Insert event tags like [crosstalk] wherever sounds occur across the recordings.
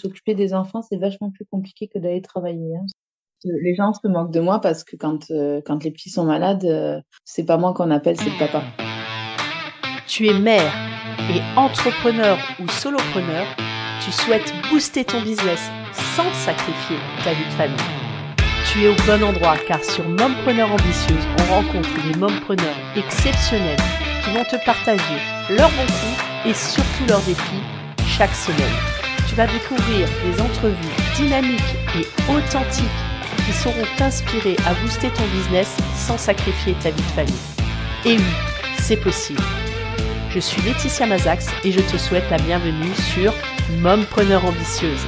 S'occuper des enfants, c'est vachement plus compliqué que d'aller travailler. Hein. Les gens se moquent de moi parce que quand, euh, quand les petits sont malades, euh, c'est pas moi qu'on appelle, c'est le papa. Tu es mère et entrepreneur ou solopreneur, tu souhaites booster ton business sans sacrifier ta vie de famille. Tu es au bon endroit car sur Mompreneur Ambitieuse, on rencontre des mompreneurs exceptionnels qui vont te partager leurs bons coups et surtout leurs défis chaque semaine. Découvrir des entrevues dynamiques et authentiques qui sauront t'inspirer à booster ton business sans sacrifier ta vie de famille. Et oui, c'est possible. Je suis Laetitia Mazax et je te souhaite la bienvenue sur Mompreneur Ambitieuse.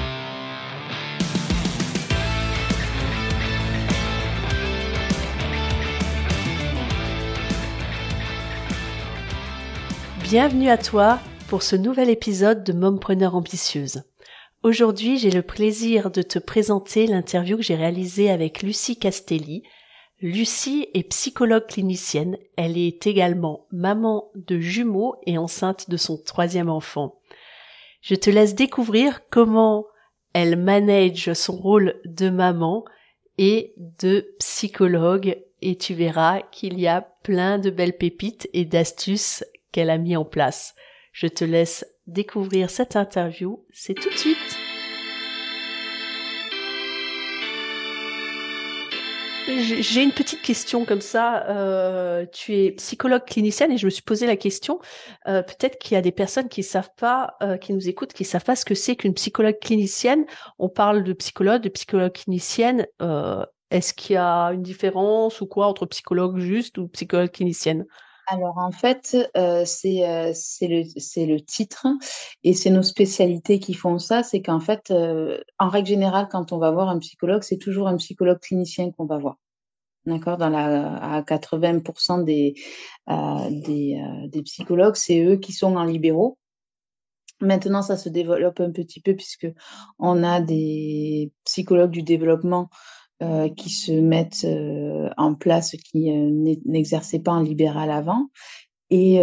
Bienvenue à toi pour ce nouvel épisode de Mompreneur Ambitieuse. Aujourd'hui, j'ai le plaisir de te présenter l'interview que j'ai réalisée avec Lucie Castelli. Lucie est psychologue clinicienne. Elle est également maman de jumeaux et enceinte de son troisième enfant. Je te laisse découvrir comment elle manage son rôle de maman et de psychologue et tu verras qu'il y a plein de belles pépites et d'astuces qu'elle a mis en place. Je te laisse découvrir cette interview, c'est tout de suite. J'ai une petite question comme ça. Euh, tu es psychologue clinicienne et je me suis posé la question. Euh, Peut-être qu'il y a des personnes qui savent pas, euh, qui nous écoutent, qui savent pas ce que c'est qu'une psychologue clinicienne. On parle de psychologue, de psychologue clinicienne. Euh, Est-ce qu'il y a une différence ou quoi entre psychologue juste ou psychologue clinicienne? Alors en fait, euh, c'est euh, le, le titre et c'est nos spécialités qui font ça. C'est qu'en fait, euh, en règle générale, quand on va voir un psychologue, c'est toujours un psychologue clinicien qu'on va voir. D'accord? Dans la, à 80% des, des, des psychologues, c'est eux qui sont en libéraux. Maintenant, ça se développe un petit peu puisque on a des psychologues du développement euh, qui se mettent euh, en place, qui euh, n'exerçaient pas en libéral avant. Et,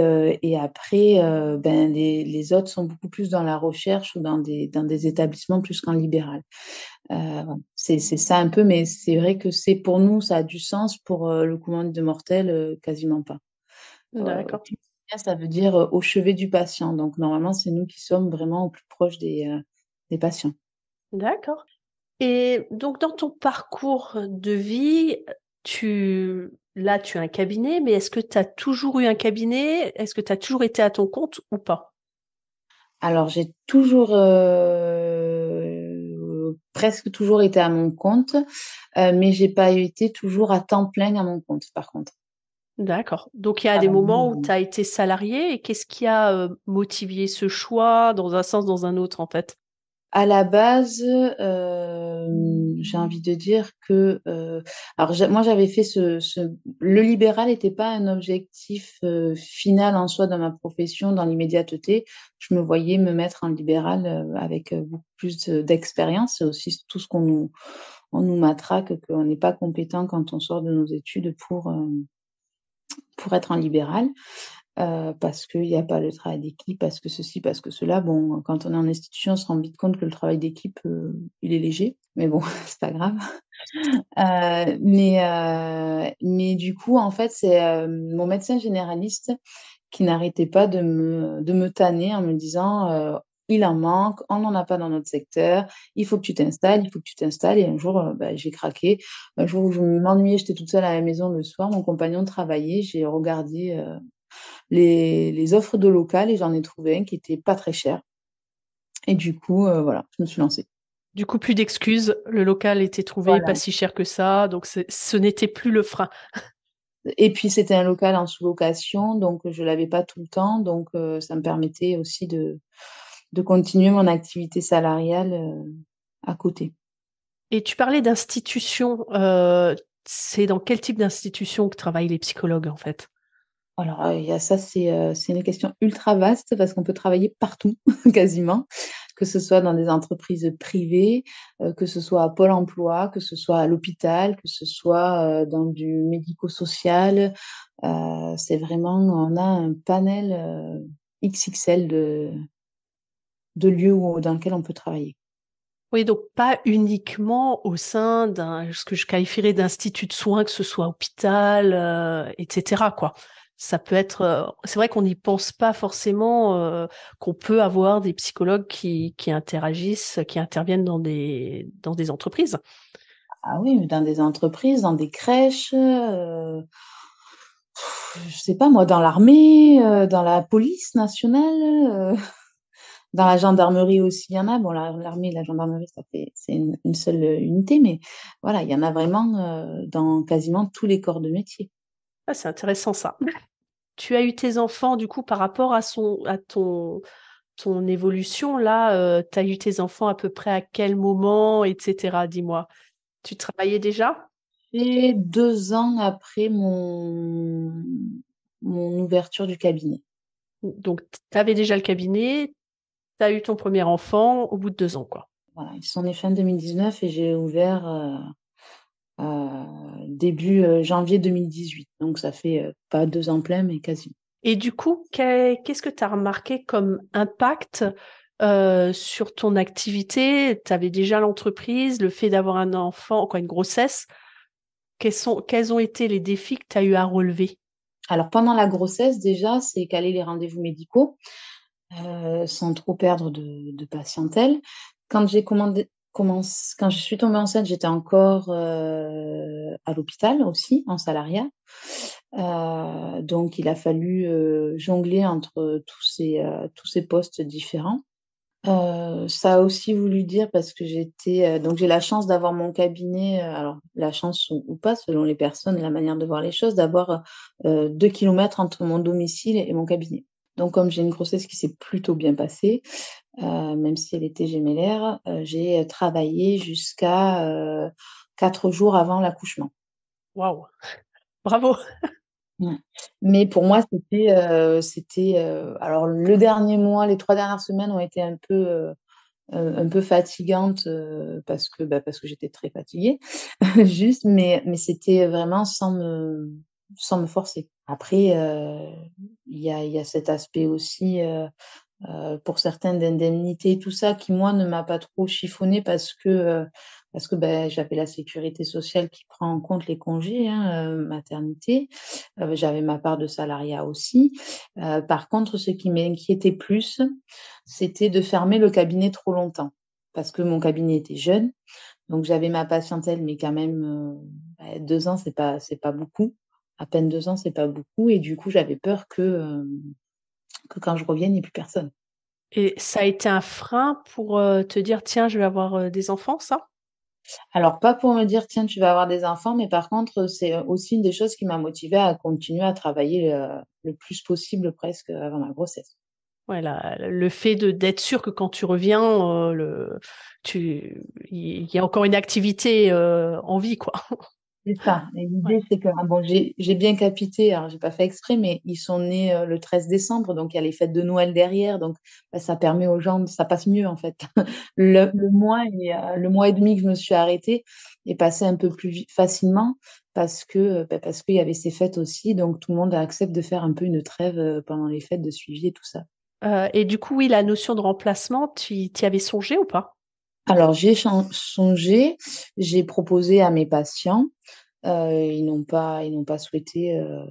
et après, ben, les, les, autres sont beaucoup plus dans la recherche ou dans des, dans des établissements plus qu'en libéral. c'est ça un peu, mais c'est vrai que c'est pour nous, ça a du sens. Pour le commande de mortel, quasiment pas. D'accord. ça veut dire au chevet du patient. Donc normalement, c'est nous qui sommes vraiment au plus proche des, des patients. D'accord. Et donc dans ton parcours de vie, tu là tu as un cabinet, mais est-ce que tu as toujours eu un cabinet? Est-ce que tu as toujours été à ton compte ou pas? Alors j'ai toujours euh, presque toujours été à mon compte, euh, mais j'ai pas été toujours à temps plein à mon compte par contre. D'accord. Donc il y a des moments où tu as été salarié et qu'est-ce qui a euh, motivé ce choix dans un sens, dans un autre en fait? À la base, euh, j'ai envie de dire que, euh, alors moi j'avais fait ce, ce, le libéral n'était pas un objectif euh, final en soi dans ma profession, dans l'immédiateté. Je me voyais me mettre en libéral euh, avec euh, beaucoup plus d'expérience. C'est aussi tout ce qu'on nous, on nous matraque qu'on n'est pas compétent quand on sort de nos études pour pour être en libéral. Euh, parce qu'il n'y a pas le travail d'équipe, parce que ceci, parce que cela. Bon, quand on est en institution, on se rend vite compte que le travail d'équipe, euh, il est léger, mais bon, [laughs] c'est pas grave. Euh, mais, mais du coup, en fait, c'est mon médecin généraliste qui n'arrêtait pas de me, de me tanner en me disant il en manque, on n'en a pas dans notre secteur, il faut que tu t'installes, il faut que tu t'installes. Et un jour, bah, j'ai craqué. Un jour où je m'ennuyais, j'étais toute seule à la maison le soir, mon compagnon travaillait, j'ai regardé les, les offres de local et j'en ai trouvé un qui était pas très cher. Et du coup, euh, voilà, je me suis lancée. Du coup, plus d'excuses. Le local était trouvé pas si cher que ça, donc ce n'était plus le frein. Et puis c'était un local en sous-location, donc je l'avais pas tout le temps, donc euh, ça me permettait aussi de, de continuer mon activité salariale euh, à côté. Et tu parlais d'institution. c'est dans quel type d'institution que travaillent les psychologues en fait? Alors, euh, ça, c'est euh, c'est une question ultra vaste parce qu'on peut travailler partout, [laughs] quasiment, que ce soit dans des entreprises privées, euh, que ce soit à Pôle emploi, que ce soit à l'hôpital, que ce soit dans du médico-social. c'est vraiment, on a un panel XXL de, de lieux dans lesquels on peut travailler. Oui, donc pas uniquement au sein d'un ce que je qualifierais d'institut de soins, que ce soit hôpital, etc. Quoi. Ça peut être. euh, c'est vrai qu'on n'y pense pas forcément euh, qu'on peut avoir des psychologues qui, qui interagissent, qui interviennent dans des dans des entreprises. Ah oui, dans des entreprises, dans des crèches, euh, je sais pas moi, dans l'armée, euh, dans la police nationale, euh, [laughs] dans la gendarmerie aussi, il y en a. Bon, la- l'armée et la gendarmerie, ça fait, c'est une, une seule unité, mais voilà, il y en a vraiment euh, dans quasiment tous les corps de métier. Ah, c'est intéressant ça. Tu as eu tes enfants du coup par rapport à son à ton ton évolution là, euh, tu as eu tes enfants à peu près à quel moment, etc. Dis-moi. Tu travaillais déjà? Et deux ans après mon, mon ouverture du cabinet. Donc, tu avais déjà le cabinet, tu as eu ton premier enfant au bout de deux ans, quoi. Voilà, ils sont nés fin 2019 et j'ai ouvert euh, euh, début euh, janvier 2018. Donc ça fait euh, pas deux ans plein, mais quasiment. Et du coup, qu'est- qu'est-ce que tu as remarqué comme impact euh, sur ton activité? Tu avais déjà l'entreprise, le fait d'avoir un enfant, quoi, une grossesse. Quels sont, quels ont été les défis que tu as eu à relever? Alors pendant la grossesse, déjà, c'est caler les rendez-vous médicaux euh, sans trop perdre de, de patientèle. Quand j'ai commandé, quand je suis tombée enceinte, j'étais encore euh, à l'hôpital aussi, en salariat. Euh, donc, il a fallu euh, jongler entre tous ces, tous ces postes différents. Ça a aussi voulu dire parce que j'étais donc j'ai la chance d'avoir mon cabinet alors la chance ou, ou pas selon les personnes et la manière de voir les choses d'avoir deux kilomètres entre mon domicile et mon cabinet donc comme j'ai une grossesse qui s'est plutôt bien passée même si elle était gémellaire euh, j'ai travaillé jusqu'à euh, quatre jours avant l'accouchement Waouh! Bravo! Ouais. Mais pour moi, c'était, euh, c'était, euh, alors le dernier mois, les trois dernières semaines ont été un peu, euh, euh, un peu fatigantes euh, parce que, bah, parce que j'étais très fatiguée, [laughs] juste, mais, mais c'était vraiment sans me, sans me forcer. Après, euh, il y a, il y a cet aspect aussi, euh, pour certains d'indemnité, tout ça, qui moi ne m'a pas trop chiffonné parce que, euh, parce que ben, j'avais la sécurité sociale qui prend en compte les congés, hein, euh, maternité. J'avais ma part de salariat aussi. Par contre, ce qui m'inquiétait plus, c'était de fermer le cabinet trop longtemps parce que mon cabinet était jeune. Donc j'avais ma patientèle, mais quand même ben, deux ans, c'est pas c'est pas beaucoup. À peine deux ans, c'est pas beaucoup. Et du coup, j'avais peur que que quand je revienne, il n'y ait plus personne. Et ça a été un frein pour euh, te dire, tiens, je vais avoir euh, des enfants, ça? Alors, pas pour me dire, tiens, tu vas avoir des enfants, mais par contre, c'est aussi une des choses qui m'a motivée à continuer à travailler le, le plus possible presque avant ma grossesse. La- le fait d'être sûr que quand tu reviens, euh, le, tu, il y a encore une activité euh, en vie, quoi. C'est ça. Ouais. l'idée, c'est que, ah bon, j'ai, bien capité, alors j'ai pas fait exprès, mais ils sont nés euh, le 13 décembre, donc il y a les fêtes de Noël derrière, donc bah, ça permet aux gens, ça passe mieux en fait. [laughs] Le, le mois et, euh, le mois et demi que je me suis arrêtée est passé un peu plus facilement parce que, bah, parce qu'il y avait ces fêtes aussi, donc tout le monde accepte de faire un peu une trêve euh, pendant les fêtes de suivi et tout ça. Euh, et du coup, oui, la notion de remplacement, tu y avais songé ou pas? Alors j'ai chan- songé, j'ai proposé à mes patients, euh, ils n'ont pas, ils n'ont pas souhaité. euh,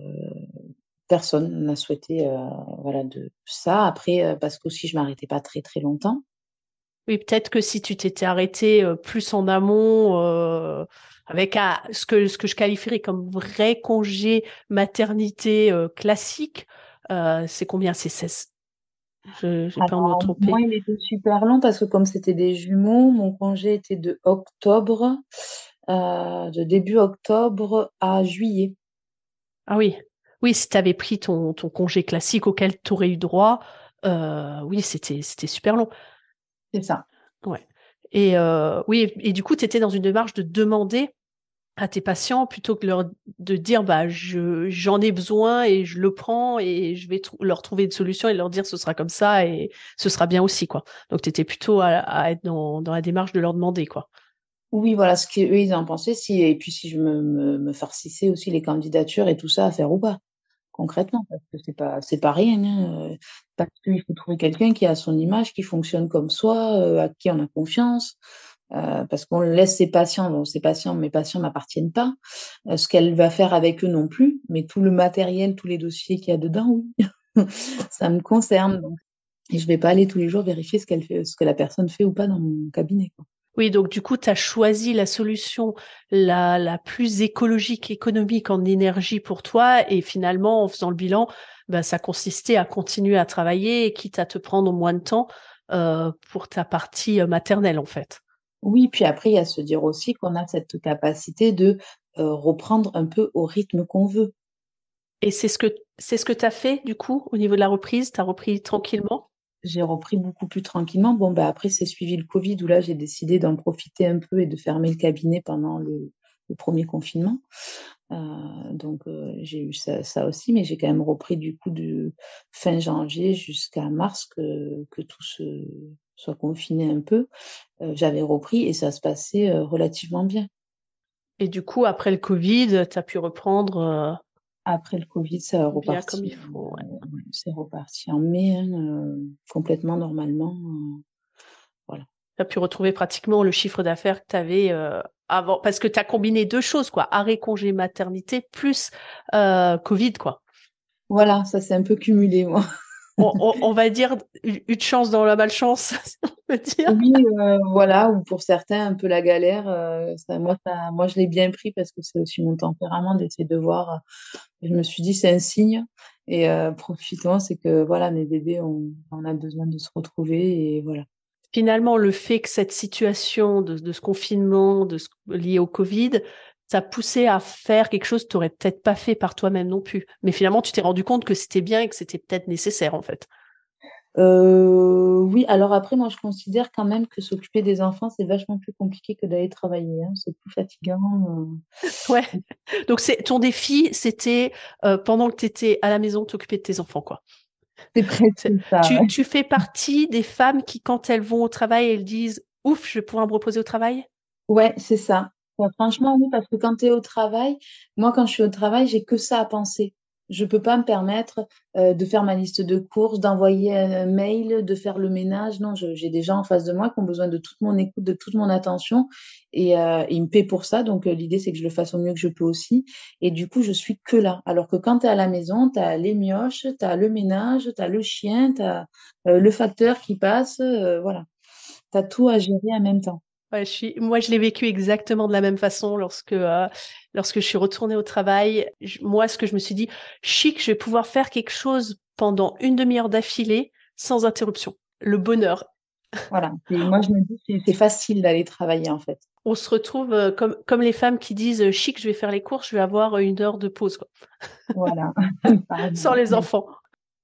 Personne n'a souhaité, heu, voilà, de ça. Après, parce qu'aussi je m'arrêtais pas très, très longtemps. Oui, peut-être que si tu t'étais arrêté euh, plus en amont, euh, avec un- ce que ce que je qualifierais comme vrai congé maternité euh, classique, euh, c'est combien? C'est 16. Je j'ai peur de me Alors moi, il était super long parce que comme c'était des jumeaux, mon congé était de octobre, heu, de début octobre à juillet. Ah oui, oui, si tu avais pris ton, ton congé classique auquel tu aurais eu droit, euh, oui, c'était c'était super long. C'est ça. Ouais. Et euh, oui, et du coup, tu étais dans une démarche de demander à tes patients plutôt que leur, de dire bah je j'en ai besoin et je le prends et je vais leur trouver une solution et leur dire ce sera comme ça et ce sera bien aussi quoi. Donc tu étais plutôt à, être dans, dans la démarche de leur demander quoi. Oui, voilà ce qu'eux, ils en pensaient et puis si je me me me farcissais aussi les candidatures et tout ça à faire ou pas. Concrètement, parce que c'est pas c'est pas rien, hein, heu, parce qu'il faut trouver quelqu'un qui a son image, qui fonctionne comme soi, heu, à qui on a confiance. Parce qu'on laisse ses patients, donc ses patients, mes patients m'appartiennent pas. ce qu'elle va faire avec eux non plus, mais tout le matériel, tous les dossiers qu'il y a dedans, oui, [laughs] ça me concerne. Donc. Et je vais pas aller tous les jours vérifier ce qu'elle fait, ce que la personne fait ou pas dans mon cabinet. Oui, donc du coup, tu as choisi la solution la, plus écologique, économique en énergie pour toi, et finalement, en faisant le bilan, ben, ça consistait à continuer à travailler, quitte à te prendre moins de temps euh, pour ta partie euh, maternelle, en fait. Oui, puis après, il y a se dire aussi qu'on a cette capacité de euh, reprendre un peu au rythme qu'on veut. Et c'est ce que c'est ce que tu as fait du coup au niveau de la reprise, tu as repris tranquillement? J'ai repris beaucoup plus tranquillement. Bon, bah, après, c'est suivi le Covid où là, j'ai décidé d'en profiter un peu et de fermer le cabinet pendant le, premier confinement. Euh, donc, euh, j'ai eu ça, aussi, mais j'ai quand même repris du coup de fin janvier jusqu'à mars que, que tout se, soit confiné un peu. Euh, j'avais repris et ça se passait relativement bien. Et du coup, après le Covid, tu as pu reprendre après le Covid, ça a reparti. comme il faut. c'est reparti en mai, hein, complètement normalement. Voilà. Tu as pu retrouver pratiquement le chiffre d'affaires que tu avais euh, avant, parce que tu as combiné deux choses, quoi. Arrêt congé maternité plus Covid, quoi. Voilà, ça s'est un peu cumulé, moi on, [laughs] va dire une chance dans la malchance, [laughs] on peut dire. Oui, euh, voilà, ou pour certains, un peu la galère. Euh, moi, moi, je l'ai bien pris parce que c'est aussi mon tempérament d'essayer de voir. Euh, je me suis dit, c'est un signe. Et profitons, c'est que voilà, mes bébés, on, a besoin de se retrouver et voilà. Finalement, le fait que cette situation de, ce confinement, de ce, lié au Covid, ça poussé à faire quelque chose que tu n'aurais peut-être pas fait par toi-même non plus. Mais finalement, tu t'es rendu compte que c'était bien et que c'était peut-être nécessaire en fait. Euh, oui, alors après, moi, je considère quand même que s'occuper des enfants, c'est vachement plus compliqué que d'aller travailler. Hein. C'est plus fatigant. Euh. Ouais. Donc, c'est ton défi, c'était euh, pendant que tu étais à la maison, t'occuper de tes enfants, quoi. Ça. Tu, tu, fais partie des femmes qui, quand elles vont au travail, elles disent Ouf, je vais pouvoir me reposer au travail? Ouais, c'est ça franchement, oui, parce que quand tu es au travail, moi, quand je suis au travail, j'ai que ça à penser. Je peux pas me permettre euh, de faire ma liste de courses, d'envoyer un mail, de faire le ménage. Non, j'ai des gens en face de moi qui ont besoin de toute mon écoute, de toute mon attention, et, euh, ils me paient pour ça. Donc euh, l'idée, c'est que je le fasse au mieux que je peux aussi. Et du coup, je suis que là. Alors que quand tu es à la maison, tu as les mioches, tu as le ménage, tu as le chien, tu as le facteur qui passe. voilà. Tu as tout à gérer en même temps. Ouais, je suis... Moi, je l'ai vécu exactement de la même façon lorsque euh, lorsque je suis retournée au travail. Moi, ce que je me suis dit, chic, je vais pouvoir faire quelque chose pendant une demi-heure d'affilée sans interruption. Le bonheur. Voilà. Et moi, je me dis, c'est facile d'aller travailler en fait. On se retrouve euh, comme comme les femmes qui disent, chic, je vais faire les courses, je vais avoir une heure de pause. Quoi. Voilà. [laughs] sans les enfants.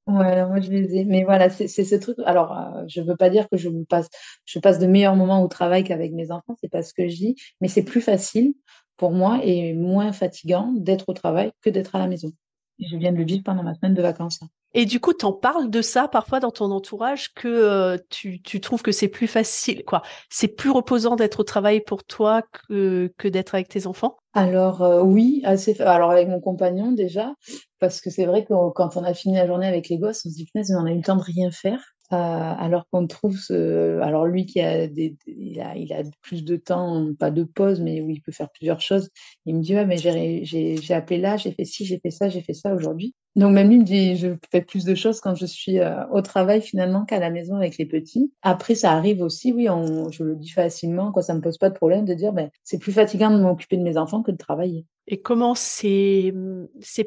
Ouais, moi je les ai. Mais voilà, c'est ce truc. Alors, euh, je veux pas dire que je passe, je passe de meilleurs moments au travail qu'avec mes enfants, c'est pas ce que je dis, mais c'est plus facile pour moi et moins fatigant d'être au travail que d'être à la maison. je viens de le vivre pendant ma semaine de vacances. Et du coup, tu en parles de ça parfois dans ton entourage que euh, tu, tu, trouves que c'est plus facile, quoi. C'est plus reposant d'être au travail pour toi que, que d'être avec tes enfants? Alors euh, oui, assez. Alors avec mon compagnon déjà, parce que c'est vrai que quand on a fini la journée avec les gosses, on se dit punaise, on a eu le temps de rien faire. Euh, alors qu'on trouve ce... alors lui qui a des il a, a plus de temps pas de pause mais où il peut faire plusieurs choses il me dit ouais mais j'ai appelé là j'ai fait ci j'ai fait ça j'ai fait ça aujourd'hui donc même lui me dit je fais plus de choses quand je suis euh, au travail finalement qu'à la maison avec les petits après ça arrive aussi oui on, je le dis facilement quoi ça me pose pas de problème de dire ben c'est plus fatigant de m'occuper de mes enfants que de travailler et comment c'est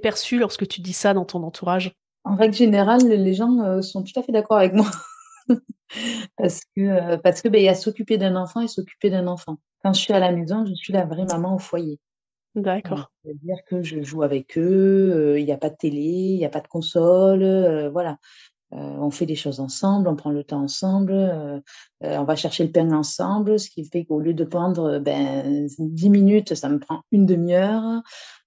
perçu lorsque tu dis ça dans ton entourage? En règle générale, les gens euh, sont tout à fait d'accord avec moi. [laughs] parce que, euh, parce que ben, il y a s'occuper d'un enfant et s'occuper d'un enfant. Quand je suis à la maison, je suis la vraie maman au foyer. D'accord. C'est-à-dire que je joue avec eux, il n'y a pas de télé, il n'y a pas de console, voilà. on fait des choses ensemble, on prend le temps ensemble, on va chercher le pain ensemble, ce qui fait qu'au lieu de prendre ben, 10 minutes, ça me prend une demi-heure.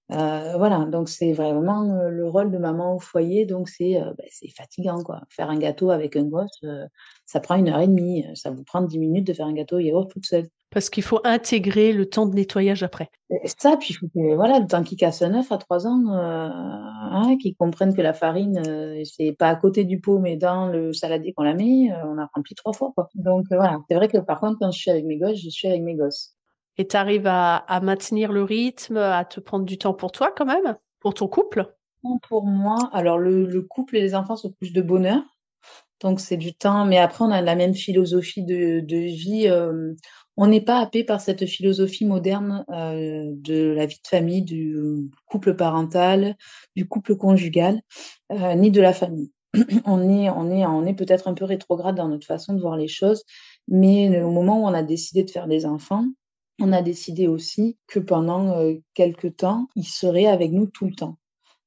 Voilà, donc c'est vraiment le rôle de maman au foyer, donc c'est c'est fatigant quoi. Faire un gâteau avec un gosse, ça prend une heure et demie, ça vous prend dix minutes de faire un gâteau yaourt toute seule. Parce qu'il faut intégrer le temps de nettoyage après. Ça, puis il faut que, voilà, le temps qu'ils cassent un œuf à trois ans, euh, hein, qu'ils comprennent que la farine, euh, c'est pas à côté du pot, mais dans le saladier qu'on la met, euh, on a rempli trois fois, quoi. Donc euh, voilà, c'est vrai que par contre, quand je suis avec mes gosses, je suis avec mes gosses. Et tu arrives à, à maintenir le rythme, à te prendre du temps pour toi quand même, pour ton couple? Pour moi, alors le, le couple et les enfants se couchent de bonheur. Donc c'est du temps, mais après on a la même philosophie de, de vie. euh, on n'est pas happé par cette philosophie moderne euh, de la vie de famille, du couple parental, du couple conjugal, euh, ni de la famille. [clears throat] On est, on est, on est peut-être un peu rétrograde dans notre façon de voir les choses, mais au moment où on a décidé de faire des enfants, on a décidé aussi que pendant euh, quelques temps, ils seraient avec nous tout le temps.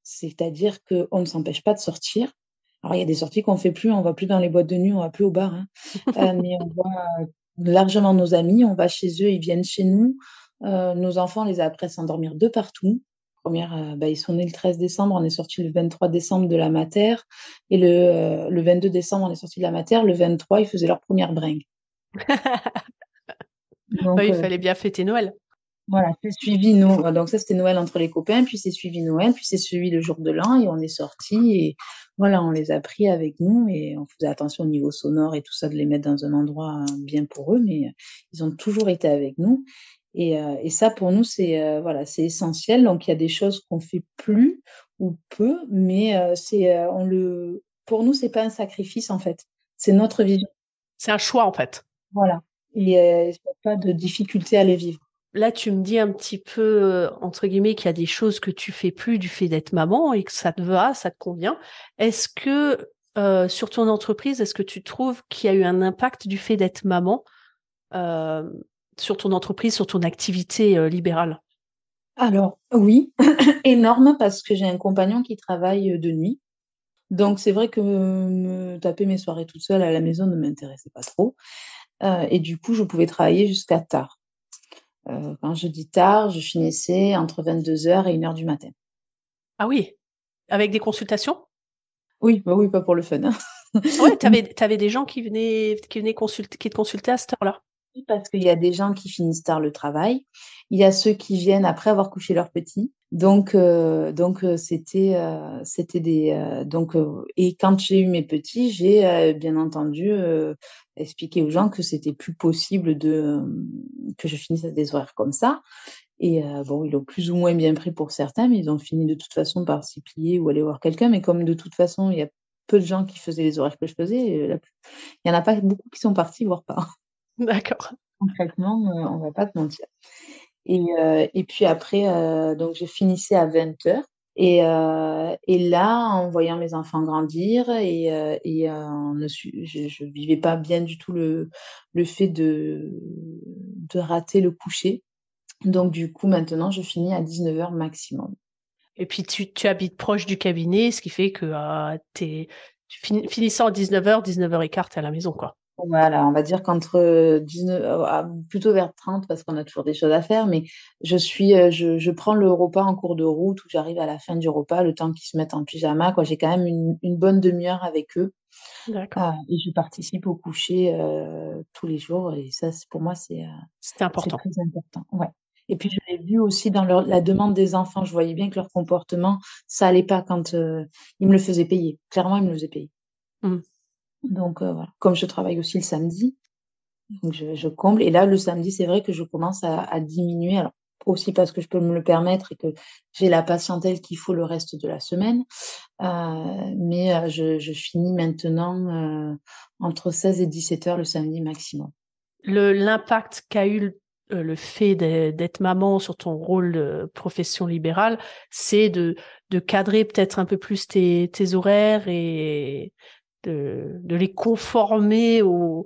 C'est-à-dire qu'on ne s'empêche pas de sortir. Alors, il y a des sorties qu'on fait plus, on va plus dans les boîtes de nuit, on va plus au bar, hein. [laughs] Euh, mais on voit largement nos amis, on va chez eux, ils viennent chez nous. Euh, nos enfants, on les a appris à s'endormir de partout. Première, euh, bah, ils sont nés le 13 décembre, on est sorti le 23 décembre de la mater. Et le, euh, le 22 décembre, on est sorti de la mater. Le 23, ils faisaient leur première bringue. [laughs] Donc, Bah, Il euh, fallait bien fêter Noël. Voilà, c'est suivi nous. Donc ça, c'était Noël entre les copains, puis c'est suivi Noël, puis c'est suivi le jour de l'an, et on est sortis, et voilà, on les a pris avec nous, et on faisait attention au niveau sonore et tout ça, de les mettre dans un endroit euh, bien pour eux, mais euh, ils ont toujours été avec nous. Et, euh, et ça, pour nous, c'est euh, voilà, c'est essentiel. Donc il y a des choses qu'on fait plus ou peu, mais euh, c'est on le, pour nous, c'est pas un sacrifice en fait. C'est notre vision. C'est un choix en fait. Voilà. Et il n'y a pas de difficulté à les vivre. Là, tu me dis un petit peu, euh, entre guillemets, qu'il y a des choses que tu fais plus du fait d'être maman et que ça te va, ça te convient. Est-ce que, euh, sur ton entreprise, est-ce que tu trouves qu'il y a eu un impact du fait d'être maman euh, sur ton entreprise, sur ton activité libérale? Alors, oui, [laughs] énorme parce que j'ai un compagnon qui travaille de nuit. Donc, c'est vrai que me taper mes soirées toute seule à la maison ne m'intéressait pas trop. Et du coup, je pouvais travailler jusqu'à tard. Euh, quand je dis tard, je finissais entre 22h et 1h du matin. Ah oui, avec des consultations? Oui, bah oui, pas pour le fun. hein. Ouais, [laughs] t'avais, t'avais des gens qui venaient, qui venaient consulter, qui te consultaient à cette heure-là? Parce qu'il y a des gens qui finissent tard le travail. Il y a ceux qui viennent après avoir couché leur petit. Donc, euh, donc euh, c'était, euh, c'était des, donc, et quand j'ai eu mes petits, j'ai bien entendu expliqué aux gens que c'était plus possible de, que je finisse à des horaires comme ça. Et bon, ils l'ont plus ou moins bien pris pour certains, mais ils ont fini de toute façon par s'y plier ou aller voir quelqu'un. Mais comme de toute façon, il y a peu de gens qui faisaient les horaires que je faisais, il y en a pas beaucoup qui sont partis, voire pas [laughs] D'accord. concrètement, euh, on va pas te mentir. Et, euh, et puis après, euh, donc je finissais à 20 heures. Et, euh, et là, en voyant mes enfants grandir, et, et on ne je, je vivais pas bien du tout le, le fait de, de rater le coucher. Donc du coup, maintenant, je finis à 19 heures maximum. Et puis tu, tu habites proche du cabinet, ce qui fait que t'es, tu finis, finissant à 19h, 19h15, t'es à la maison, quoi. Voilà, on va dire qu'entre 19, euh, ah, plutôt vers 30 parce qu'on a toujours des choses à faire, mais je suis, euh, je, je prends le repas en cours de route où j'arrive à la fin du repas, le temps qu'ils se mettent en pyjama, quoi. J'ai quand même une, une bonne demi-heure avec eux, D'accord. et je participe au coucher euh, tous les jours, et ça, pour moi, c'est euh, important. très important. Ouais. Et puis je l'ai vu aussi dans leur, la demande des enfants, je voyais bien que leur comportement, ça allait pas quand euh, ils me le faisaient payer. Clairement, ils me le faisaient payer. Mm. Donc euh, voilà, comme je travaille aussi le samedi. Donc je, comble. Et là, le samedi, c'est vrai que je commence à, diminuer. Aussi parce que je peux me le permettre et que j'ai la patientèle qu'il faut le reste de la semaine. Euh, mais euh, je, finis maintenant entre 16 et 17 heures le samedi maximum. L'impact qu'a eu le, fait d'être maman sur ton rôle de profession libérale, c'est de, de cadrer peut-être un peu plus tes, tes horaires et de, les conformer au,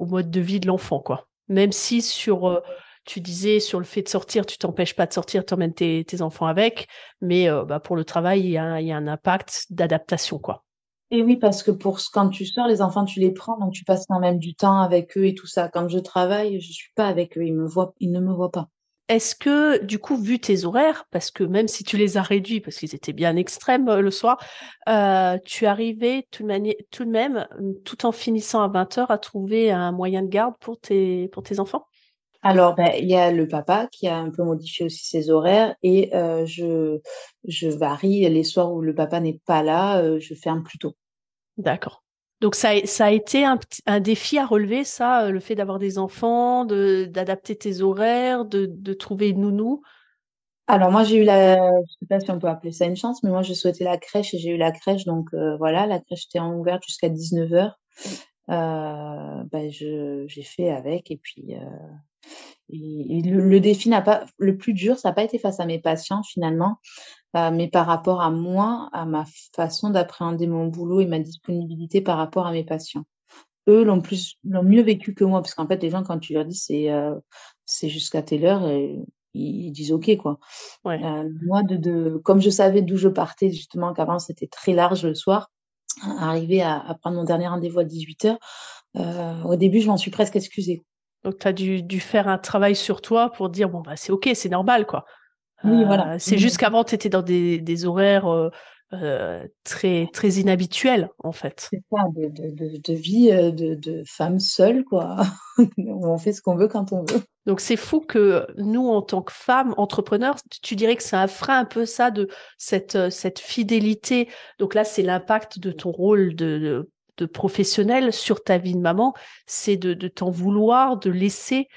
mode de vie de l'enfant, quoi. Même si sur, euh, tu disais sur le fait de sortir, tu t'empêches pas de sortir, tu emmènes tes, tes enfants avec, mais euh, bah, pour le travail, il y a, un- impact d'adaptation, quoi. Et oui, parce que pour quand tu sors, les enfants, tu les prends, donc tu passes quand même du temps avec eux et tout ça. Quand je travaille, je suis pas avec eux, ils ne me voient pas. Est-ce que, du coup, vu tes horaires, parce que même si tu les as réduits, parce qu'ils étaient bien extrêmes euh, le soir, euh, tu arrivais tout de, mani- tout de même, euh, tout en finissant à 20 heures, à trouver un moyen de garde pour tes, pour tes enfants? Alors, ben, il y a le papa qui a un peu modifié aussi ses horaires et euh, je, je varie les soirs où le papa n'est pas là, je ferme plus tôt. D'accord. Donc ça, a été un, défi à relever, ça, euh, le fait d'avoir des enfants, d'adapter tes horaires, de, de trouver nounou. Alors moi j'ai eu la, je sais pas si on peut appeler ça une chance, mais moi j'ai souhaité la crèche et j'ai eu la crèche, donc voilà, la crèche était ouverte jusqu'à 19h. Euh, ben je, j'ai fait avec et puis et, le, défi n'a pas, le plus dur, ça n'a pas été face à mes patients finalement, euh, mais par rapport à moi, à ma façon d'appréhender mon boulot et ma disponibilité par rapport à mes patients. Eux l'ont plus, l'ont mieux vécu que moi, parce qu'en fait, les gens, quand tu leur dis c'est, euh, c'est jusqu'à telle heure, ils, ils disent OK, quoi. Ouais. Euh, moi, de, de, comme je savais d'où je partais, justement, qu'avant c'était très large le soir, arriver à, à prendre mon dernier rendez-vous à 18h, euh, au début, je m'en suis presque excusée. Donc, tu as dû, dû, faire un travail sur toi pour dire, bon, bah, c'est OK, c'est normal, quoi. Oui, voilà. Euh, c'est juste qu'avant, tu étais dans des, des horaires euh, euh, très, très inhabituels, en fait. C'est ça, de, de, de, vie euh, de, de femme seule, quoi. [laughs] on fait ce qu'on veut quand on veut. Donc, c'est fou que nous, en tant que femmes entrepreneurs, tu dirais que c'est un frein un peu ça de cette, cette fidélité. Donc là, c'est l'impact de ton rôle de, de professionnel sur ta vie de maman, c'est de, de t'en vouloir, de laisser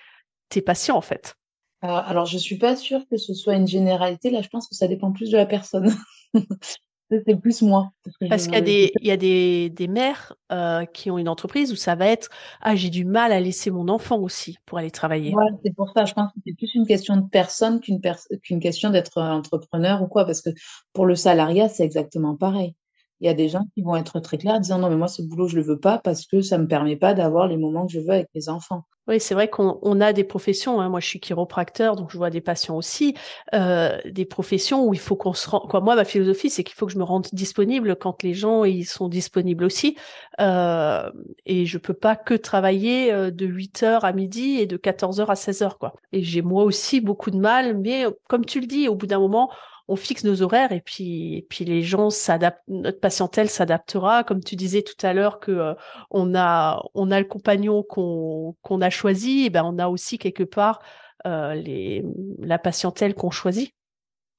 tes patients en fait. alors, je suis pas sûre que ce soit une généralité. Là, je pense que ça dépend plus de la personne. [laughs] c'est plus moi. Parce, qu'il y a des, il y a des, des mères euh, qui ont une entreprise où ça va être ah j'ai du mal à laisser mon enfant aussi pour aller travailler. Ouais, c'est pour ça. Je pense que c'est plus une question de personne qu'une qu'une question d'être entrepreneur ou quoi. Parce que pour le salariat, c'est exactement pareil il y a des gens qui vont être très clairs en disant non mais moi ce boulot je le veux pas parce que ça me permet pas d'avoir les moments que je veux avec mes enfants. Oui, c'est vrai qu'on a des professions. Hein. Moi, je suis chiropracteur, donc je vois des patients aussi. Euh, des professions où il faut qu'on se rende. Quoi, moi, ma philosophie, c'est qu'il faut que je me rende disponible quand les gens ils sont disponibles aussi. Euh, et je peux pas que travailler euh, de 8 heures à midi et de 14 heures à 16 heures, quoi. Et j'ai moi aussi beaucoup de mal, mais comme tu le dis, au bout d'un moment, on fixe nos horaires et puis, et puis les gens s'adaptent, notre patientèle s'adaptera. Comme tu disais tout à l'heure que euh, on a, on a le compagnon qu'on qu'on a choisi, et ben on a aussi quelque part euh, les, la patientèle qu'on choisit.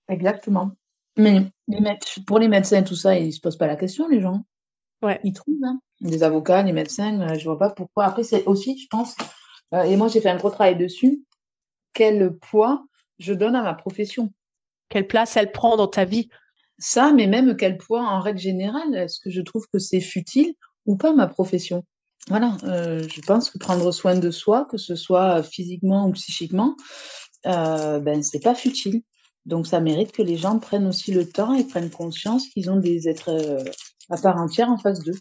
Exactement. Mais les pour les médecins, tout ça, ils se posent pas la question, les gens. Ouais. Ils trouvent. Hein. Les avocats, les médecins, euh, je vois pas pourquoi. Après, c'est aussi, je pense, et moi j'ai fait un gros travail dessus, quel poids je donne à ma profession. Quelle place elle prend dans ta vie Ça, mais même quel poids en règle générale, est-ce que je trouve que c'est futile ou pas ma profession? Voilà, euh, je pense que prendre soin de soi, que ce soit physiquement ou psychiquement, euh, ben c'est pas futile. Donc ça mérite que les gens prennent aussi le temps et prennent conscience qu'ils ont des êtres euh, à part entière en face d'eux.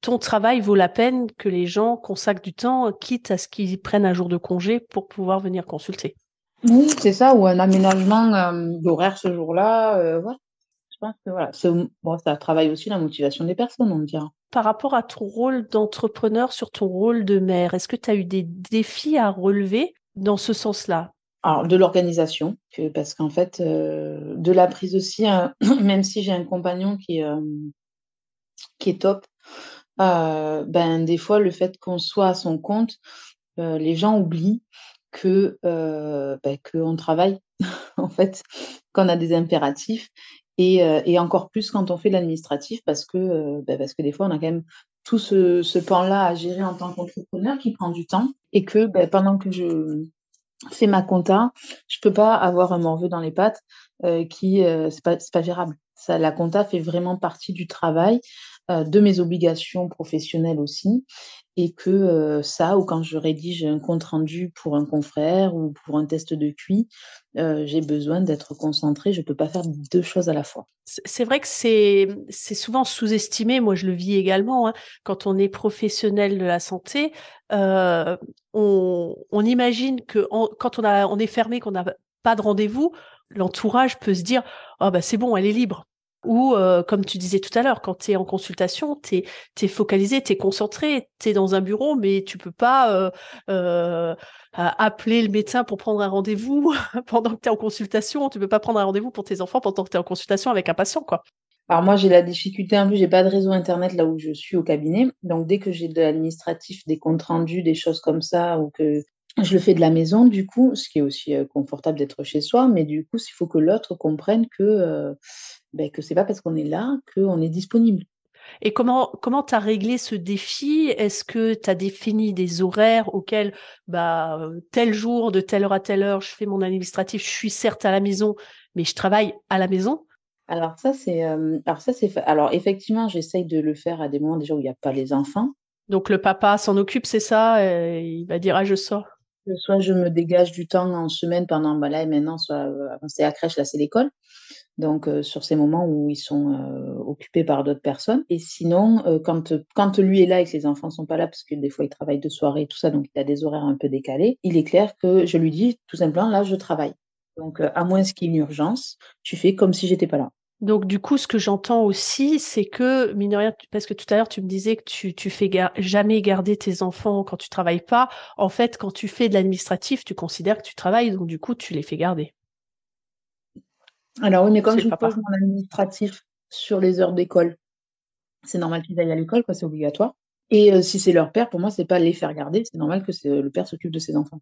Ton travail vaut la peine que les gens consacrent du temps, quitte à ce qu'ils prennent un jour de congé pour pouvoir venir consulter. Oui, c'est ça, ou un aménagement euh, d'horaire ce jour-là. Euh, voilà. Je pense que voilà, bon, ça travaille aussi la motivation des personnes, on dira. Par rapport à ton rôle d'entrepreneur sur ton rôle de mère, est-ce que tu as eu des défis à relever dans ce sens-là? Alors, de l'organisation, parce qu'en fait, euh, de la prise aussi, hein, [clears throat] même si j'ai un compagnon qui, euh, qui est top, euh, ben, des fois, le fait qu'on soit à son compte, les gens oublient que euh, bah, qu'on travaille [laughs] en fait, qu'on a des impératifs et, euh, et, encore plus quand on fait l'administratif parce que euh, bah, parce que des fois on a quand même tout ce, ce pan-là à gérer en tant qu'entrepreneur qui prend du temps et que bah, pendant que je fais ma compta, je peux pas avoir un morveux dans les pattes qui c'est pas c'est pas gérable. La compta fait vraiment partie du travail, euh, de mes obligations professionnelles aussi et que euh, ça, ou quand je rédige un compte rendu pour un confrère ou pour un test de QI, euh, j'ai besoin d'être concentrée. Je ne peux pas faire deux choses à la fois. C'est vrai que c'est souvent sous-estimé. Moi, je le vis également. Hein. Quand on est professionnel de la santé, on, imagine que quand on est fermé, qu'on n'a pas de rendez-vous, l'entourage peut se dire oh c'est bon, elle est libre. Ou, euh, comme tu disais tout à l'heure, quand tu es en consultation, tu es, focalisé, tu es concentré, tu es dans un bureau, mais tu peux pas euh, euh, appeler le médecin pour prendre un rendez-vous [laughs] pendant que tu es en consultation. Tu peux pas prendre un rendez-vous pour tes enfants pendant que tu es en consultation avec un patient. quoi. Alors moi, j'ai la difficulté un peu, j'ai pas de réseau internet là où je suis au cabinet. Donc dès que j'ai de l'administratif, des comptes rendus, des choses comme ça, ou que je le fais de la maison, du coup, ce qui est aussi confortable d'être chez soi, mais du coup, il faut que l'autre comprenne que, ben, que c'est pas parce qu'on est là qu'on est disponible. Et comment comment tu as réglé ce défi? Est-ce que tu as défini des horaires auxquels bah tel jour de telle heure à telle heure je fais mon administratif, je suis certes à la maison mais je travaille à la maison? Alors ça c'est alors ça c'est alors effectivement, j'essaye de le faire à des moments déjà où il n'y a pas les enfants. Donc le papa s'en occupe, c'est ça? Il va dire ah je sors. Soit je me dégage du temps en semaine pendant bah là et maintenant soit avant c'est la crèche là c'est l'école donc sur ces moments où ils sont occupés par d'autres personnes. Et sinon, quand, quand lui est là et que les enfants sont pas là, parce que des fois il travaille de soirée et tout ça, donc il a des horaires un peu décalés, il est clair que je lui dis tout simplement, là, je travaille. Donc, à moins qu'il y ait une urgence, tu fais comme si j'étais pas là. Donc du coup, ce que j'entends aussi, c'est que mine de rien, parce que tout à l'heure tu me disais que tu tu fais jamais garder tes enfants quand tu travailles pas. En fait, quand tu fais de l'administratif, tu considères que tu travailles, donc du coup tu les fais garder. Alors oui, mais comme je pose mon administratif sur les heures d'école, c'est normal qu'ils aillent à l'école, quoi, c'est obligatoire. Et si c'est leur père, pour moi, c'est pas les faire garder, c'est normal que le père s'occupe de ses enfants.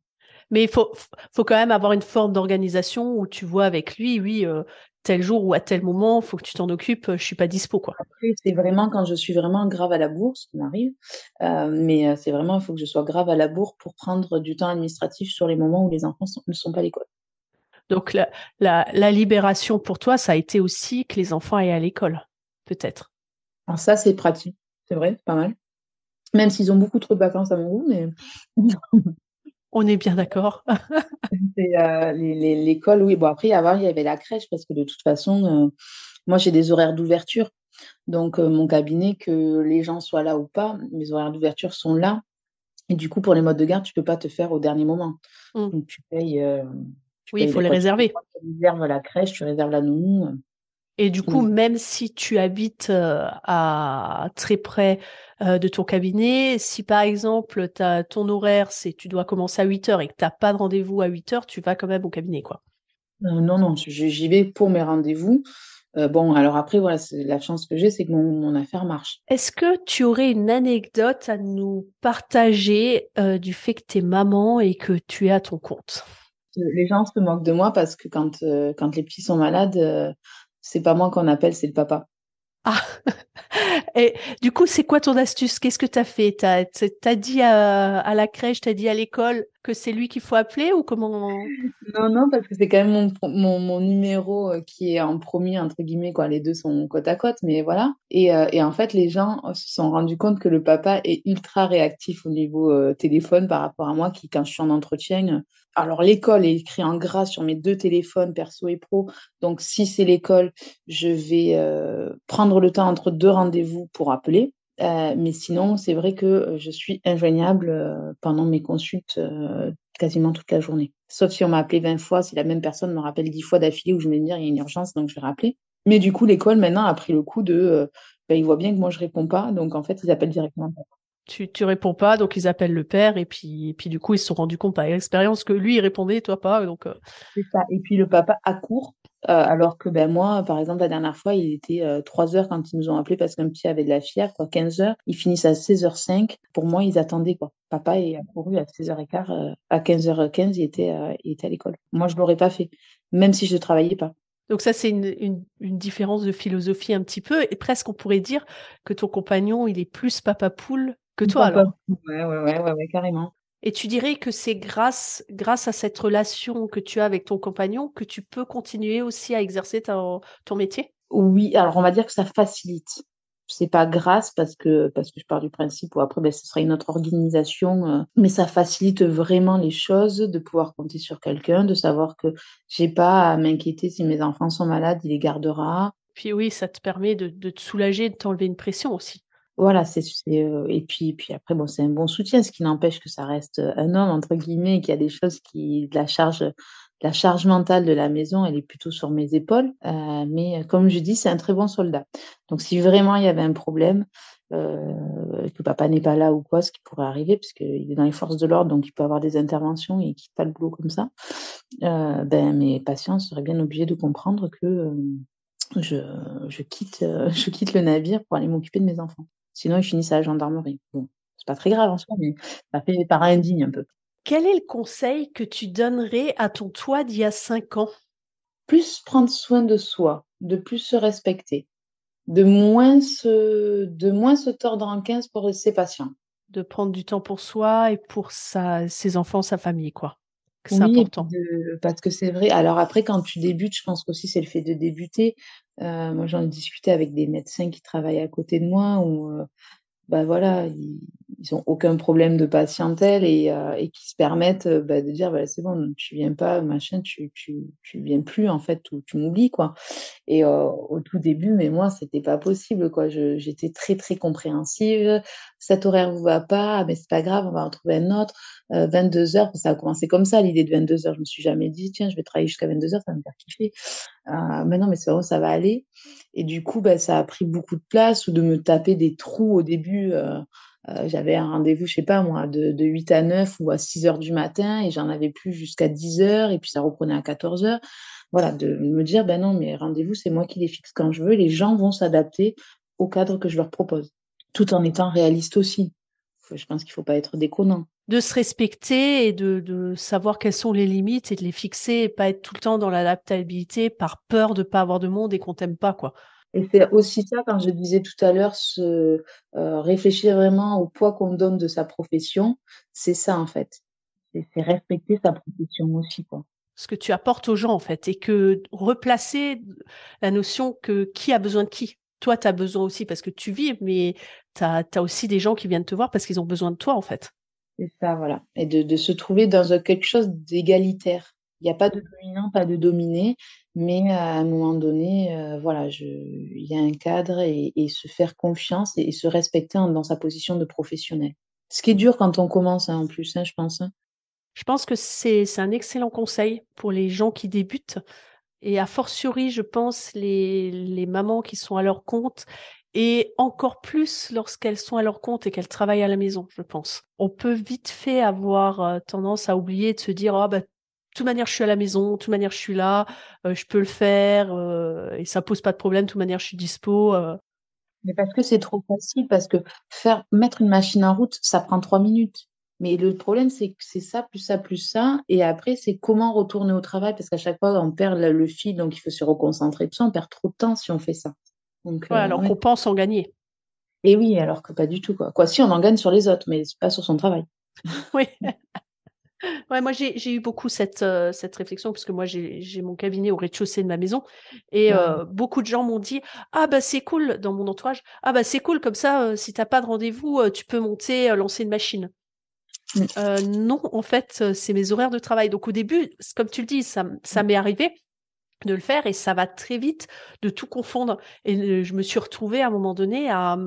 Mais il faut, faut quand même avoir une forme d'organisation où tu vois avec lui, oui, tel jour ou à tel moment, faut que tu t'en occupes, je suis pas dispo, quoi. Après, c'est vraiment quand je suis vraiment grave à la bourre, ce qui m'arrive, mais c'est vraiment, il faut que je sois grave à la bourre pour prendre du temps administratif sur les moments où les enfants ne sont pas à l'école. Donc la, la, libération pour toi, ça a été aussi que les enfants aillent à l'école, peut-être. Alors ça, c'est pratique, c'est vrai, pas mal. Même s'ils ont beaucoup trop de vacances à mon goût, mais... [laughs] On est bien d'accord. [laughs] euh, L'école, oui. Bon, après, avant, il y avait la crèche, parce que de toute façon, euh, moi, j'ai des horaires d'ouverture. Donc, euh, mon cabinet, que les gens soient là ou pas, mes horaires d'ouverture sont là. Et du coup, pour les modes de garde, tu peux pas te faire au dernier moment. Mmh. Donc, tu payes, euh, oui, il faut les réserver. Tu réserves la crèche, tu réserves la nounou. Et du coup, même si tu habites à très près de ton cabinet, si par exemple as, ton horaire, c'est tu dois commencer à 8 heures et que tu n'as pas de rendez-vous à 8 heures, tu vas quand même au cabinet, quoi. non, non, j'y vais pour mes rendez-vous. bon, alors après, voilà, la chance que j'ai, c'est que mon, affaire marche. Est-ce que tu aurais une anecdote à nous partager du fait que tu es maman et que tu es à ton compte? Les gens se moquent de moi parce que quand, euh, quand les petits sont malades, euh, c'est pas moi qu'on appelle, c'est le papa. Ah. [laughs] Et du coup, c'est quoi ton astuce? Qu'est-ce que tu as fait? Tu as, dit à, la crèche, tu as dit à l'école que c'est lui qu'il faut appeler ou comment [laughs] Non, non, parce que c'est quand même mon, mon, numéro euh, qui est en premier, entre guillemets, quoi. Les deux sont côte à côte, mais voilà. Et, et en fait, les gens se sont rendus compte que le papa est ultra réactif au niveau téléphone par rapport à moi, qui, quand je suis en entretien, alors l'école est écrit en gras sur mes deux téléphones perso et pro. Donc si c'est l'école, je vais euh, prendre le temps entre deux rendez-vous pour appeler. Euh, mais sinon, c'est vrai que euh, je suis injoignable pendant mes consultes quasiment toute la journée. Sauf si on m'a appelé 20 fois, si la même personne me rappelle 10 fois d'affilée où je vais me dire il y a une urgence, donc je vais rappeler. Mais du coup, l'école maintenant a pris le coup de, ben, ils voient bien que moi je réponds pas, donc en fait ils appellent directement tu, tu réponds pas, donc ils appellent le père, et puis, et puis du coup, ils se sont rendus compte par l'expérience que lui, il répondait, toi pas. Donc, euh. C'est ça. Et puis le papa accourt, euh, alors que ben, moi, par exemple, la dernière fois, il était euh, 3 heures quand ils nous ont appelé parce qu'un petit avait de la fièvre, quoi, 15 heures. Ils finissent à 16h05. Pour moi, ils attendaient. Quoi. Papa est accouru à 16h15. Euh, à 15h15, il était, il était à l'école. Moi, je l'aurais pas fait, même si je ne travaillais pas. Donc ça, c'est une, une, une, différence de philosophie un petit peu, et presque on pourrait dire que ton compagnon, il est plus papa poule que toi alors. Ouais, ouais, ouais, ouais, carrément. Et tu dirais que c'est grâce, grâce à cette relation que tu as avec ton compagnon que tu peux continuer aussi à exercer ton, ton métier? Oui, alors on va dire que ça facilite. C'est pas grâce parce que parce que je pars du principe où après ben, ce sera une autre organisation, euh, mais ça facilite vraiment les choses de pouvoir compter sur quelqu'un, de savoir que j'ai pas à m'inquiéter si mes enfants sont malades, il les gardera. Puis oui, ça te permet de, de te soulager, de t'enlever une pression aussi. Voilà, c'est euh, et puis puis après bon, c'est un bon soutien, ce qui n'empêche que ça reste un homme entre guillemets, et qu'il y a des choses qui la charge la charge mentale de la maison, elle est plutôt sur mes épaules. Euh, mais comme je dis, c'est un très bon soldat. Donc si vraiment il y avait un problème, euh, que papa n'est pas là ou quoi, ce qui pourrait arriver, puisqu'il est dans les forces de l'ordre, donc il peut avoir des interventions et il quitte pas le boulot comme ça, ben mes patients seraient bien obligés de comprendre que je, je, quitte, [laughs] je quitte le navire pour aller m'occuper de mes enfants. Sinon, ils finissent à la gendarmerie. Bon, c'est pas très grave en soi, mais ça fait par indigne un peu. Quel est le conseil que tu donnerais à ton toi d'il y a cinq ans? Plus prendre soin de soi, de plus se respecter, de moins se, de moins se tordre en 15 pour ses patients. De prendre du temps pour soi et pour sa, ses enfants, sa famille, quoi. C'est important. parce que c'est vrai. Alors après, quand tu débutes, je pense qu'aussi c'est le fait de débuter. Euh, moi, j'en ai discuté avec des médecins qui travaillent à côté de moi, où euh, bah voilà, ils, ils ont aucun problème de patientèle et, euh, qui se permettent euh, bah, de dire c'est bon, tu viens pas, machin, tu, viens plus en fait, tu m'oublies quoi. Et euh, au tout début, mais moi, c'était pas possible quoi. J'étais très très compréhensive. Cet horaire vous va pas, mais c'est pas grave, on va en trouver un autre. 22 heures, ça a commencé comme ça, l'idée de 22 heures. Je me suis jamais dit tiens, je vais travailler jusqu'à 22 heures, ça va me faire kiffer. mais non, mais c'est bon, ça va aller. Et du coup, bah, ça a pris beaucoup de place ou de me taper des trous au début. Euh, j'avais un rendez-vous, je sais pas moi, de, de 8 à 9 ou à 6 heures du matin et j'en avais plus jusqu'à 10 heures et puis ça reprenait à 14 heures. Voilà, de me dire, ben non, mais rendez-vous, c'est moi qui les fixe quand je veux. Les gens vont s'adapter au cadre que je leur propose, tout en étant réaliste aussi. Je pense qu'il faut pas être déconnant. De se respecter et de, savoir quelles sont les limites et de les fixer et pas être tout le temps dans l'adaptabilité par peur de pas avoir de monde et qu'on t'aime pas, quoi. Et c'est aussi ça, quand je disais tout à l'heure, se euh, réfléchir vraiment au poids qu'on donne de sa profession, c'est ça en fait. C'est respecter sa profession aussi, quoi. Ce que tu apportes aux gens, en fait, et que replacer la notion que qui a besoin de qui. Toi, tu as besoin aussi parce que tu vis, mais tu as, aussi des gens qui viennent te voir parce qu'ils ont besoin de toi, en fait. C'est ça, voilà. Et de, de se trouver dans quelque chose d'égalitaire. Il n'y a pas de dominant, pas de dominé, mais à un moment donné, euh, voilà, il y a un cadre et, se faire confiance et, se respecter dans sa position de professionnel. Ce qui est dur quand on commence, hein, en plus, hein, je pense. Hein. Je pense que c'est un excellent conseil pour les gens qui débutent et a fortiori, je pense, les, mamans qui sont à leur compte et encore plus lorsqu'elles sont à leur compte et qu'elles travaillent à la maison, je pense. On peut vite fait avoir euh, tendance à oublier de se dire ah bah toute manière, je suis à la maison, de toute manière, je suis là, euh, je peux le faire, euh, et ça pose pas de problème, de toute manière, je suis dispo. Euh. Mais parce que c'est trop facile, parce que faire mettre une machine en route, ça prend trois minutes. Mais le problème, c'est que c'est ça, plus ça, plus ça. Et après, c'est comment retourner au travail, parce qu'à chaque fois, on perd le, fil, donc il faut se reconcentrer. Tout ça, on perd trop de temps si on fait ça. Donc, alors qu'on pense en gagner. Et oui, alors que pas du tout. Quoi. quoi, si on en gagne sur les autres, mais pas sur son travail. oui. [laughs] Ouais, moi j'ai eu beaucoup cette, euh, cette réflexion parce que moi j'ai mon cabinet au rez-de-chaussée de ma maison et euh, beaucoup de gens m'ont dit ah bah c'est cool dans mon entourage ah bah c'est cool comme ça euh, si t'as pas de rendez-vous tu peux monter lancer une machine. Mmh. non en fait c'est mes horaires de travail donc au début comme tu le dis ça ça mmh. m'est arrivé de le faire et ça va très vite de tout confondre et je me suis retrouvée à un moment donné à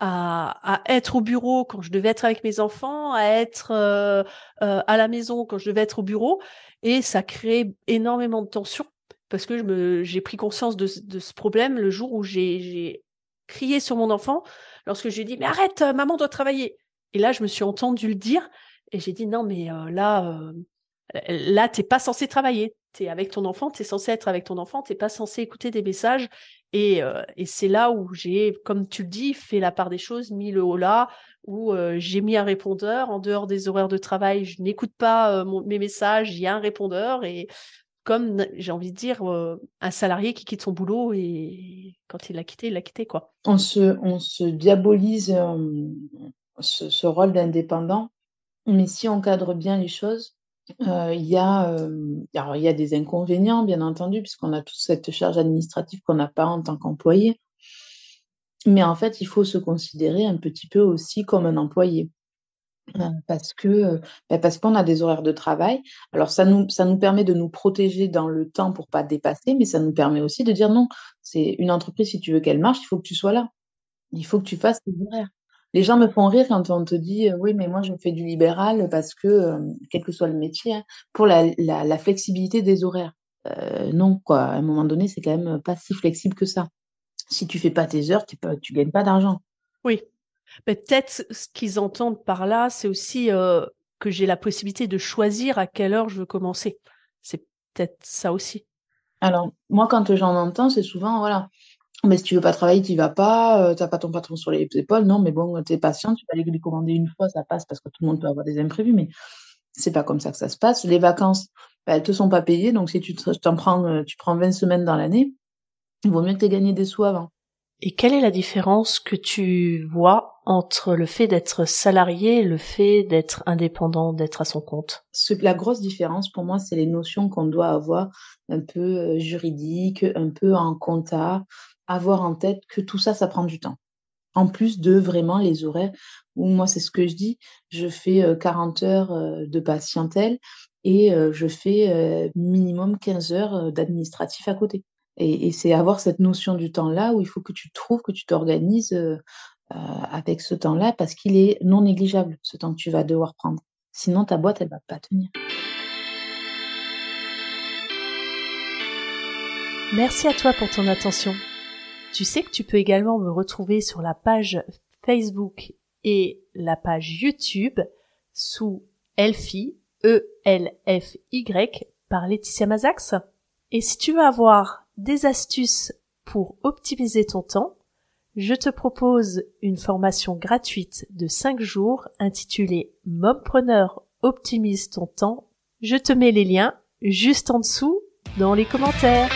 à, être au bureau quand je devais être avec mes enfants, à être euh, euh, à la maison quand je devais être au bureau. Et ça crée énormément de tension parce que j'ai pris conscience de, ce problème le jour où j'ai crié sur mon enfant lorsque j'ai dit mais arrête, euh, maman doit travailler. Et là, je me suis entendue le dire et j'ai dit non mais là, là t'es pas censé travailler. Tu es avec ton enfant, tu es censé être avec ton enfant, tu pas censé écouter des messages euh, et, c'est là où j'ai, comme tu le dis, fait la part des choses, mis le haut là, où euh, j'ai mis un répondeur. En dehors des horaires de travail, je n'écoute pas euh, mes messages, il y a un répondeur. Et comme j'ai envie de dire, un salarié qui quitte son boulot et quand il l'a quitté, il l'a quitté. quoi. On se, diabolise ce, ce rôle d'indépendant, mais si on cadre bien les choses, il y a, il y a des inconvénients, bien entendu, puisqu'on a toute cette charge administrative qu'on n'a pas en tant qu'employé. Mais en fait, il faut se considérer un petit peu aussi comme un employé. parce que, bah, parce qu'on a des horaires de travail. Alors ça nous ça nous permet de nous protéger dans le temps pour pas dépasser, mais ça nous permet aussi de dire: «Non, c'est une entreprise, si tu veux qu'elle marche, il faut que tu sois là. Il faut que tu fasses tes horaires». Les gens me font rire quand on te dit oui, mais moi je fais du libéral parce que, quel que soit le métier, hein, pour la, la, flexibilité des horaires. Euh, non, quoi. À un moment donné, c'est quand même pas si flexible que ça. Si tu fais pas tes heures, tu ne tu gagnes pas d'argent. Oui. Peut-être ce qu'ils entendent par là, c'est aussi que j'ai la possibilité de choisir à quelle heure je veux commencer. C'est peut-être ça aussi. Alors, moi, quand j'en entends, c'est souvent, voilà, mais si tu veux pas travailler, tu vas pas, euh, tu n'as pas ton patron sur les épaules. Non, mais bon, tu es patient, tu vas aller lui commander une fois, ça passe parce que tout le monde peut avoir des imprévus. Mais C'est pas comme ça que ça se passe. Les vacances, bah, elles te sont pas payées, donc si tu t'en prends, euh, tu prends 20 semaines dans l'année, il vaut mieux que tu aies gagné des sous avant. Et quelle est la différence que tu vois entre le fait d'être salarié et le fait d'être indépendant, d'être à son compte? La grosse différence pour moi, c'est les notions qu'on doit avoir un peu euh, juridiques, un peu en compta, avoir en tête que tout ça, ça prend du temps. En plus de vraiment les horaires où moi, c'est ce que je dis, je fais 40 euh, heures euh, de patientèle et je fais minimum 15 heures d'administratif à côté. Et, c'est avoir cette notion du temps-là où il faut que tu trouves, que tu t'organises euh, euh, avec ce temps-là parce qu'il est non négligeable, ce temps que tu vas devoir prendre. Sinon, ta boîte, elle va pas tenir. Merci à toi pour ton attention. Tu sais que tu peux également me retrouver sur la page Facebook et la page YouTube sous Elfie, E-L-F-Y, par Laetitia Mazax. Et si tu veux avoir des astuces pour optimiser ton temps, je te propose une formation gratuite de 5 jours intitulée Mompreneur optimise ton temps. Je te mets les liens juste en dessous dans les commentaires.